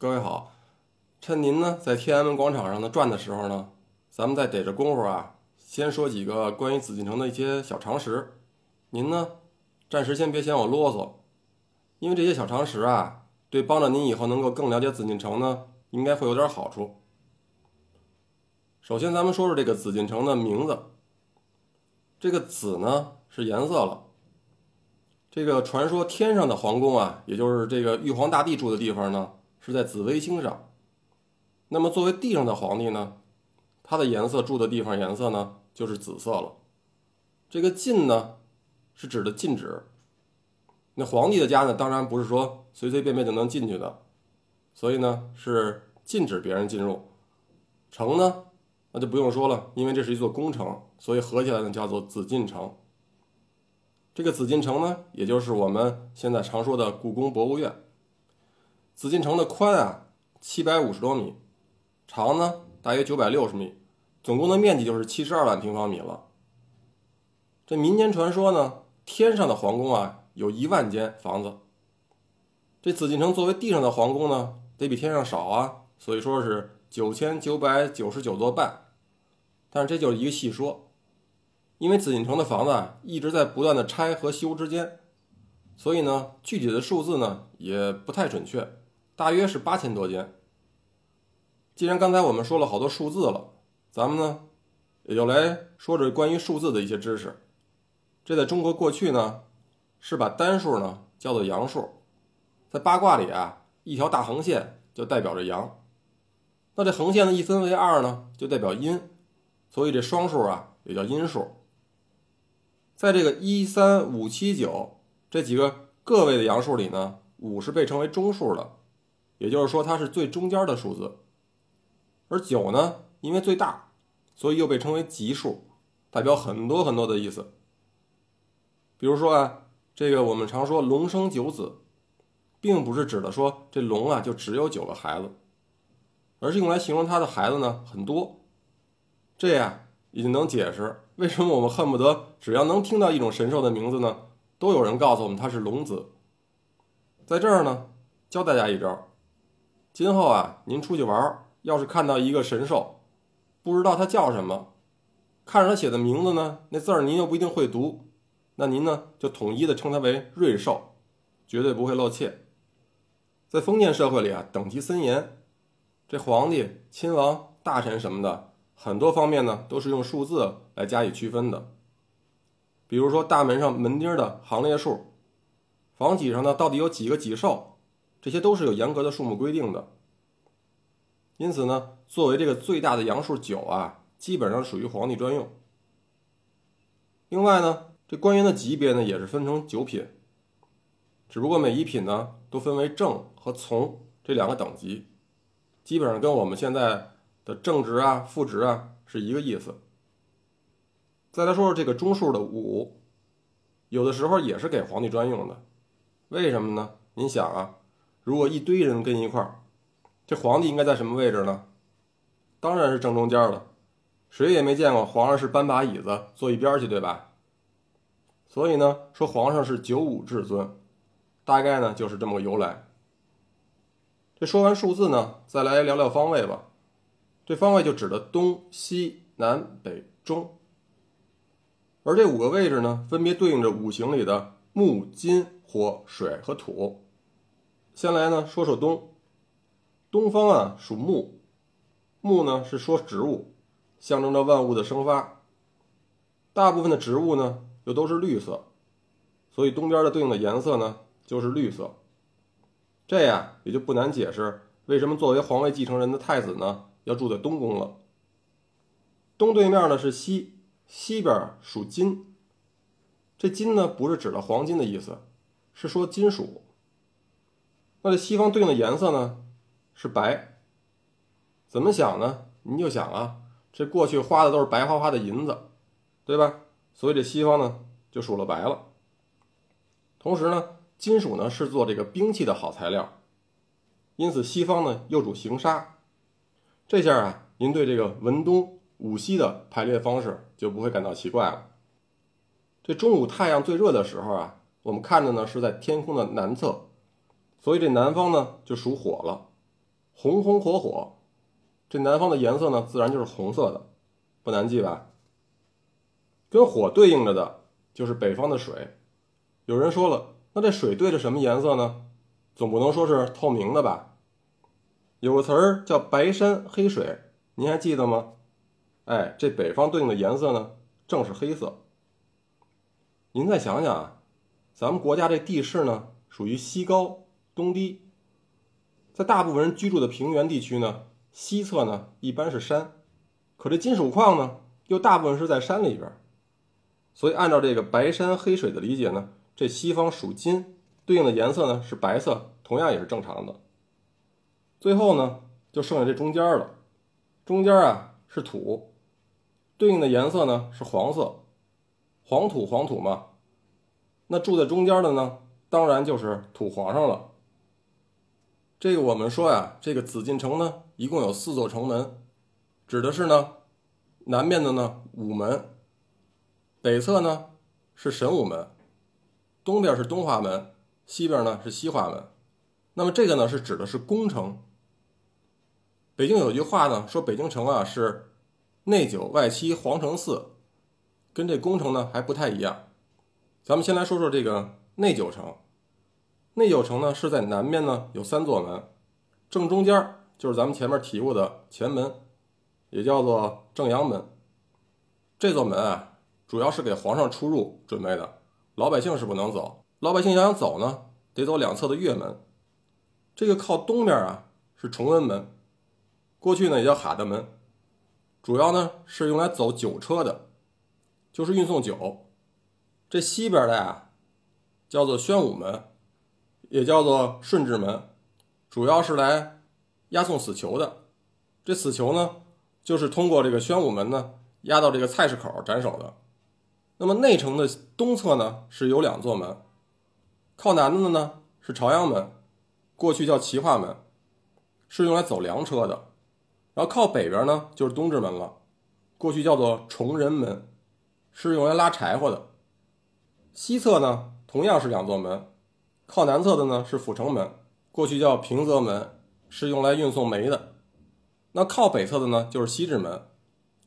各位好，趁您呢在天安门广场上呢转的时候呢，咱们再逮着功夫啊，先说几个关于紫禁城的一些小常识。您呢暂时先别嫌我啰嗦，因为这些小常识啊，对帮着您以后能够更了解紫禁城呢，应该会有点好处。首先，咱们说说这个紫禁城的名字，这个紫呢是颜色了。这个传说天上的皇宫啊，也就是这个玉皇大帝住的地方呢。是在紫微星上，那么作为地上的皇帝呢，他的颜色住的地方颜色呢就是紫色了。这个禁呢是指的禁止。那皇帝的家呢，当然不是说随随便便就能进去的，所以呢是禁止别人进入。城呢那就不用说了，因为这是一座宫城，所以合起来呢叫做紫禁城。这个紫禁城呢，也就是我们现在常说的故宫博物院。紫禁城的宽啊七百五十多米，长呢大约九百六十米，总共的面积就是七十二万平方米了。这民间传说呢，天上的皇宫啊有一万间房子，这紫禁城作为地上的皇宫呢，得比天上少啊，所以说是九千九百九十九座半。但是这就是一个细说，因为紫禁城的房子啊一直在不断的拆和修之间，所以呢具体的数字呢也不太准确。大约是八千多间。既然刚才我们说了好多数字了，咱们呢也就来说说关于数字的一些知识。这在中国过去呢是把单数呢叫做阳数，在八卦里啊，一条大横线就代表着阳。那这横线呢一分为二呢，就代表阴，所以这双数啊也叫阴数。在这个一三五七九这几个个位的阳数里呢，五是被称为中数的。也就是说，它是最中间的数字，而九呢，因为最大，所以又被称为吉数，代表很多很多的意思。比如说啊，这个我们常说“龙生九子”，并不是指的说这龙啊就只有九个孩子，而是用来形容他的孩子呢很多。这样也就能解释为什么我们恨不得只要能听到一种神兽的名字呢，都有人告诉我们它是龙子。在这儿呢，教大家一招。今后啊，您出去玩，要是看到一个神兽，不知道它叫什么，看着它写的名字呢，那字儿您又不一定会读，那您呢就统一的称它为瑞兽，绝对不会露怯。在封建社会里啊，等级森严，这皇帝、亲王、大臣什么的，很多方面呢都是用数字来加以区分的。比如说大门上门钉的行列数，房脊上呢到底有几个脊兽。这些都是有严格的数目规定的，因此呢，作为这个最大的阳数九啊，基本上属于皇帝专用。另外呢，这官员的级别呢也是分成九品，只不过每一品呢都分为正和从这两个等级，基本上跟我们现在的正职啊、副职啊是一个意思。再来说说这个中数的五，有的时候也是给皇帝专用的，为什么呢？您想啊。如果一堆人跟一块儿，这皇帝应该在什么位置呢？当然是正中间了。谁也没见过皇上是搬把椅子坐一边去，对吧？所以呢，说皇上是九五至尊，大概呢就是这么个由来。这说完数字呢，再来聊聊方位吧。这方位就指的东西南北中，而这五个位置呢，分别对应着五行里的木、金、火、水和土。先来呢，说说东，东方啊属木，木呢是说植物，象征着万物的生发。大部分的植物呢又都是绿色，所以东边的对应的颜色呢就是绿色。这样也就不难解释为什么作为皇位继承人的太子呢要住在东宫了。东对面呢是西，西边属金，这金呢不是指的黄金的意思，是说金属。那这西方对应的颜色呢是白，怎么想呢？您就想啊，这过去花的都是白花花的银子，对吧？所以这西方呢就属了白了。同时呢，金属呢是做这个兵器的好材料，因此西方呢又主行杀。这下啊，您对这个文东武西的排列方式就不会感到奇怪了。这中午太阳最热的时候啊，我们看的呢是在天空的南侧。所以这南方呢就属火了，红红火火，这南方的颜色呢，自然就是红色的，不难记吧？跟火对应着的就是北方的水。有人说了，那这水对着什么颜色呢？总不能说是透明的吧？有个词儿叫“白山黑水”，您还记得吗？哎，这北方对应的颜色呢，正是黑色。您再想想啊，咱们国家这地势呢，属于西高东低，在大部分人居住的平原地区呢，西侧呢一般是山，可这金属矿呢，又大部分是在山里边，所以按照这个“白山黑水”的理解呢，这西方属金，对应的颜色呢是白色，同样也是正常的。最后呢，就剩下这中间了，中间啊是土，对应的颜色呢是黄色。黄土黄土嘛，那住在中间的呢，当然就是土皇上了。这个我们说呀，这个紫禁城呢，一共有四座城门，指的是呢，南面的呢午门，北侧呢是神武门，东边是东华门，西边呢是西华门。那么这个呢是指的是宫城。北京有句话呢，说北京城啊是内九外七皇城四。跟这宫城呢还不太一样，咱们先来说说这个内九城。内九城呢是在南面呢有三座门，正中间就是咱们前面提过的前门，也叫做正阳门。这座门啊主要是给皇上出入准备的，老百姓是不能走。老百姓要想走呢，得走两侧的月门。这个靠东面啊是崇文门，过去呢也叫哈德门，主要呢是用来走酒车的。就是运送酒，这西边的呀，叫做宣武门，也叫做顺治门，主要是来押送死囚的。这死囚呢，就是通过这个宣武门呢，押到这个菜市口斩首的。那么内城的东侧呢，是有两座门，靠南的呢是朝阳门，过去叫齐化门，是用来走粮车的。然后靠北边呢，就是东直门了，过去叫做崇仁门。是用来拉柴火的。西侧呢，同样是两座门，靠南侧的呢是阜成门，过去叫平泽门，是用来运送煤的。那靠北侧的呢就是西直门，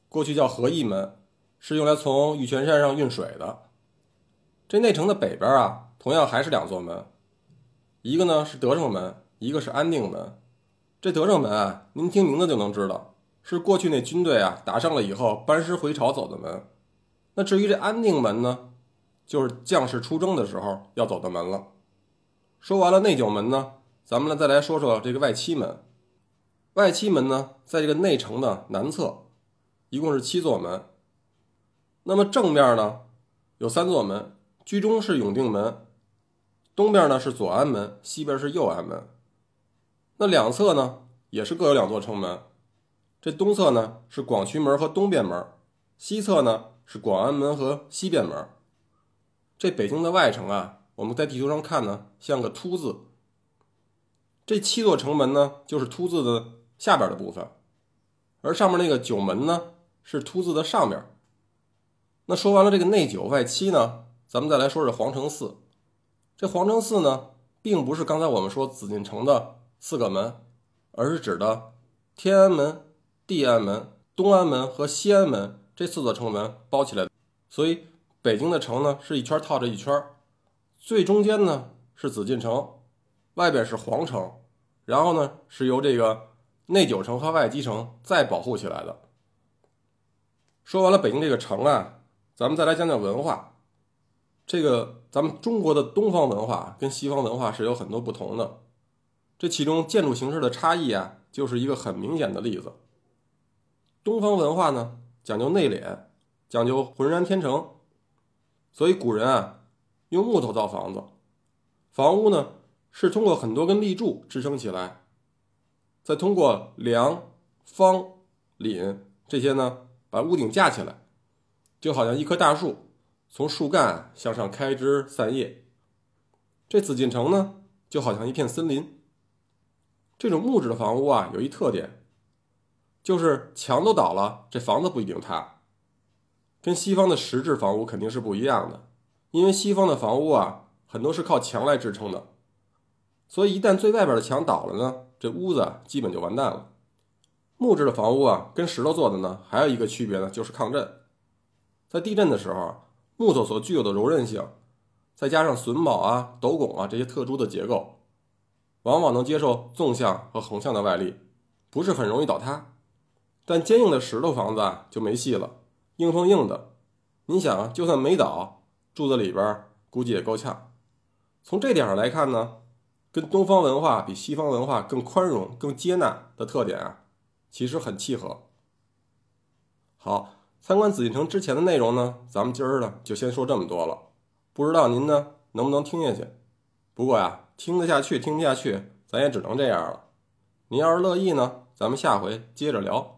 过去叫和义门，是用来从玉泉山上运水的。这内城的北边啊，同样还是两座门，一个呢是德胜门，一个是安定门。这德胜门啊，您听名字就能知道，是过去那军队啊打胜了以后班师回朝走的门。那至于这安定门呢，就是将士出征的时候要走的门了。说完了内九门呢，咱们呢再来说说这个外七门。外七门呢，在这个内城的南侧，一共是七座门。那么正面呢有三座门，居中是永定门，东边呢是左安门，西边是右安门。那两侧呢也是各有两座城门，这东侧呢是广渠门和东便门，西侧呢。是广安门和西便门。这北京的外城啊，我们在地图上看呢，像个凸字。这七座城门呢，就是凸字的下边的部分，而上面那个九门呢，是凸字的上边。那说完了这个内九外七呢，咱们再来说说皇城四。这皇城四呢，并不是刚才我们说紫禁城的四个门，而是指的天安门、地安门、东安门和西安门。这四座城门包起来，所以北京的城呢是一圈套着一圈，最中间呢是紫禁城，外边是皇城，然后呢是由这个内九城和外基城再保护起来的。说完了北京这个城啊，咱们再来讲讲文化。这个咱们中国的东方文化跟西方文化是有很多不同的，这其中建筑形式的差异啊，就是一个很明显的例子。东方文化呢。讲究内敛，讲究浑然天成，所以古人啊用木头造房子，房屋呢是通过很多根立柱支撑起来，再通过梁、方、檩这些呢把屋顶架起来，就好像一棵大树从树干向上开枝散叶。这紫禁城呢就好像一片森林。这种木质的房屋啊有一特点。就是墙都倒了，这房子不一定塌，跟西方的石质房屋肯定是不一样的。因为西方的房屋啊，很多是靠墙来支撑的，所以一旦最外边的墙倒了呢，这屋子基本就完蛋了。木质的房屋啊，跟石头做的呢，还有一个区别呢，就是抗震。在地震的时候，木头所具有的柔韧性，再加上榫卯啊、斗拱啊这些特殊的结构，往往能接受纵向和横向的外力，不是很容易倒塌。但坚硬的石头房子啊就没戏了，硬碰硬的。你想啊，就算没倒，住在里边估计也够呛。从这点上来看呢，跟东方文化比西方文化更宽容、更接纳的特点啊。其实很契合。好，参观紫禁城之前的内容呢，咱们今儿呢就先说这么多了。不知道您呢能不能听下去？不过呀，听得下去听不下去，咱也只能这样了。您要是乐意呢，咱们下回接着聊。